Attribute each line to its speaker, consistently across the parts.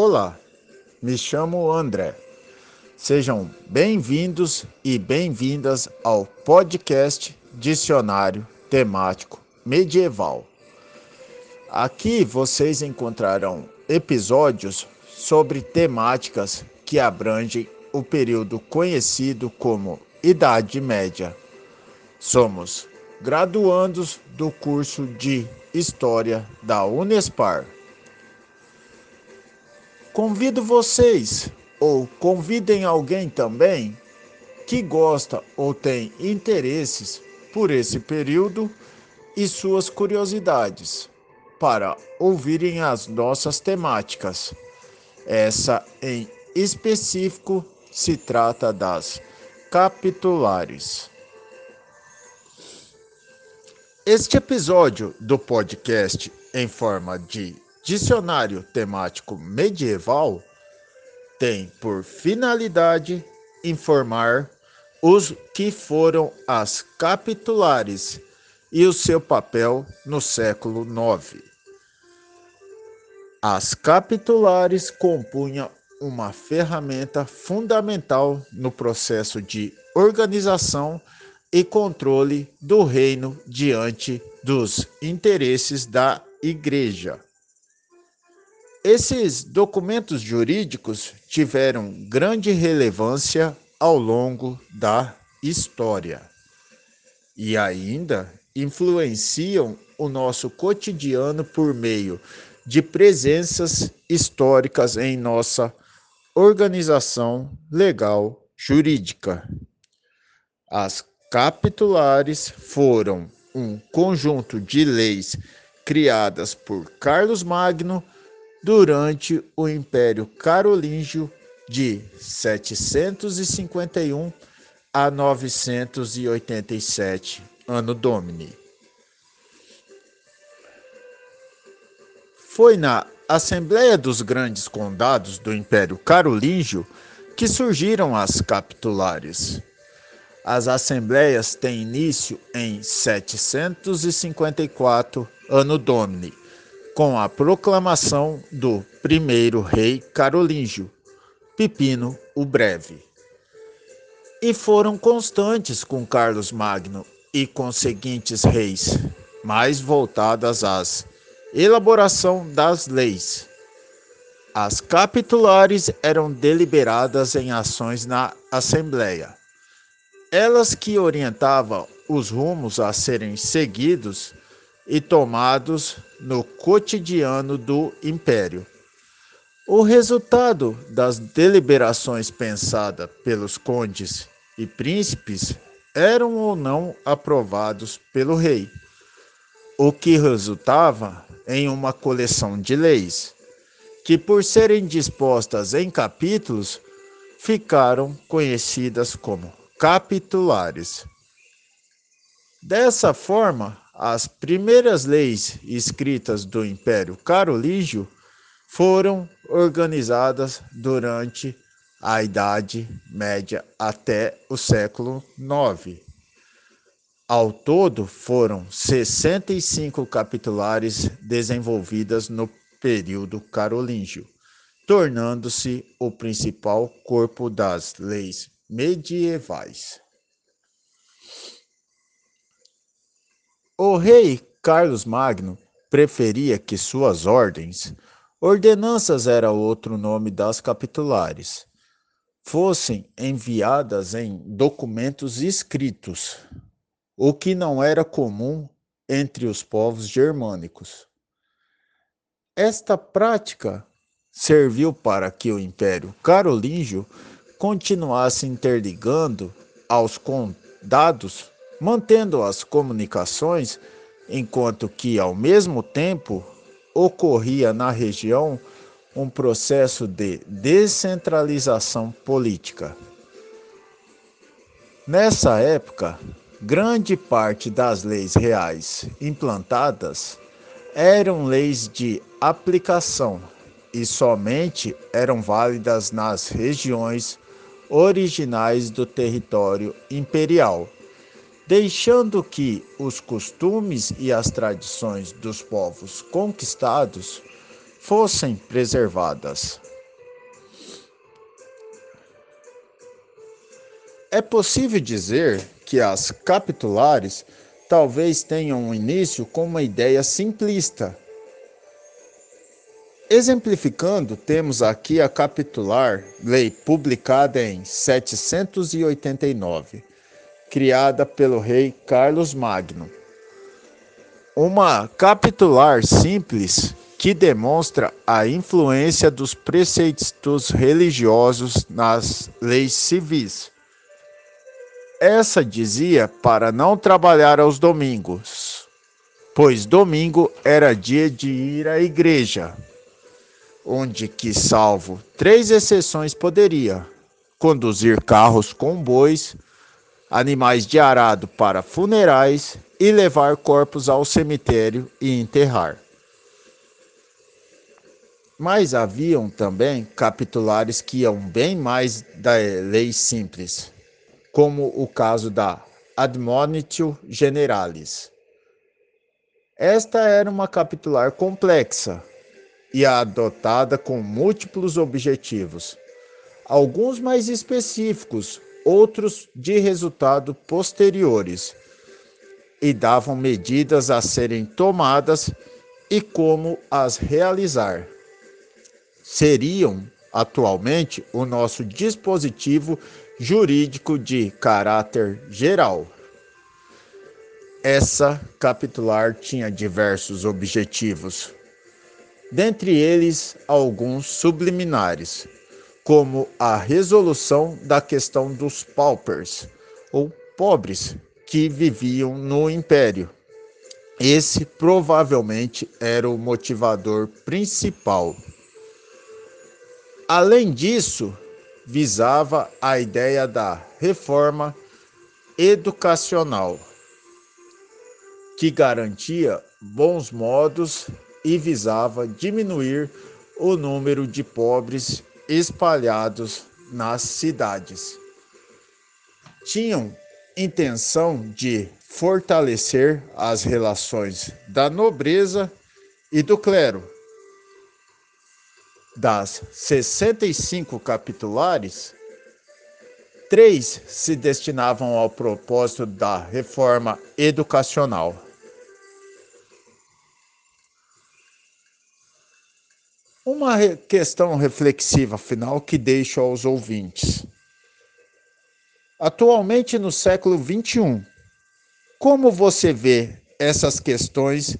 Speaker 1: Olá, me chamo André. Sejam bem-vindos e bem-vindas ao podcast Dicionário Temático Medieval. Aqui vocês encontrarão episódios sobre temáticas que abrangem o período conhecido como Idade Média. Somos graduandos do curso de História da Unespar. Convido vocês, ou convidem alguém também, que gosta ou tem interesses por esse período e suas curiosidades, para ouvirem as nossas temáticas. Essa em específico se trata das capitulares. Este episódio do podcast em forma de dicionário temático medieval tem por finalidade informar os que foram as capitulares e o seu papel no século IX. As capitulares compunham uma ferramenta fundamental no processo de organização e controle do reino diante dos interesses da Igreja. Esses documentos jurídicos tiveram grande relevância ao longo da história e ainda influenciam o nosso cotidiano por meio de presenças históricas em nossa organização legal jurídica. As capitulares foram um conjunto de leis criadas por Carlos Magno durante o Império Carolíngio de 751 a 987 ano Domini. Foi na Assembleia dos Grandes Condados do Império Carolíngio que surgiram as capitulares. As assembleias têm início em 754 ano Domini, com a proclamação do primeiro rei carolíngio, Pipino o Breve. E foram constantes com Carlos Magno e com seguintes reis, mais voltadas às elaboração das leis. As capitulares eram deliberadas em ações na Assembleia elas que orientavam os rumos a serem seguidos e tomados no cotidiano do império. O resultado das deliberações pensadas pelos condes e príncipes eram ou não aprovados pelo rei, o que resultava em uma coleção de leis, que por serem dispostas em capítulos, ficaram conhecidas como capitulares. Dessa forma, as primeiras leis escritas do Império Carolígio foram organizadas durante a Idade Média até o século IX. Ao todo, foram 65 capitulares desenvolvidas no período carolíngio, tornando-se o principal corpo das leis medievais. Rei Carlos Magno preferia que suas ordens, ordenanças era outro nome das capitulares, fossem enviadas em documentos escritos, o que não era comum entre os povos germânicos. Esta prática serviu para que o Império Carolíngio continuasse interligando aos condados, mantendo as comunicações, enquanto que, ao mesmo tempo, ocorria na região um processo de descentralização política. Nessa época, grande parte das leis reais implantadas eram leis de aplicação e somente eram válidas nas regiões originais do território imperial, deixando que os costumes e as tradições dos povos conquistados fossem preservadas. É possível dizer que as capitulares talvez tenham um início com uma ideia simplista. Exemplificando, temos aqui a capitular, lei publicada em 789, criada pelo rei Carlos Magno. Uma capitular simples que demonstra a influência dos preceitos religiosos nas leis civis essa dizia para não trabalhar aos domingos, pois domingo era dia de ir à igreja, onde que, salvo três exceções, poderia conduzir carros com bois, animais de arado para funerais e levar corpos ao cemitério e enterrar. Mas haviam também capitulares que iam bem mais da lei simples como o caso da Admonitio Generalis. Esta era uma capitular complexa e adotada com múltiplos objetivos, alguns mais específicos, outros de resultado posteriores, e davam medidas a serem tomadas e como as realizar. Seriam atualmente o nosso dispositivo jurídico de caráter geral. Essa capitular tinha diversos objetivos, dentre eles alguns subliminares, como a resolução da questão dos paupers, ou pobres, que viviam no império. Esse provavelmente era o motivador principal. Além disso, visava a ideia da reforma educacional, que garantia bons modos e visava diminuir o número de pobres espalhados nas cidades. Tinham intenção de fortalecer as relações da nobreza e do clero das 65 capitulares, três se destinavam ao propósito da reforma educacional. Uma questão reflexiva final que deixo aos ouvintes. Atualmente, no século XXI, como você vê essas questões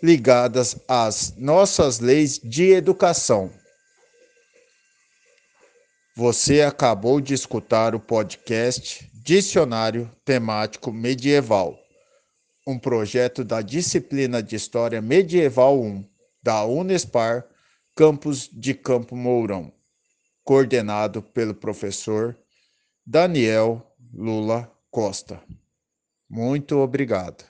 Speaker 1: ligadas às nossas leis de educação? Você acabou de escutar o podcast Dicionário Temático Medieval, um projeto da disciplina de História Medieval 1 da Unespar, campus de Campo Mourão, coordenado pelo professor Daniel Lula Costa. Muito obrigado.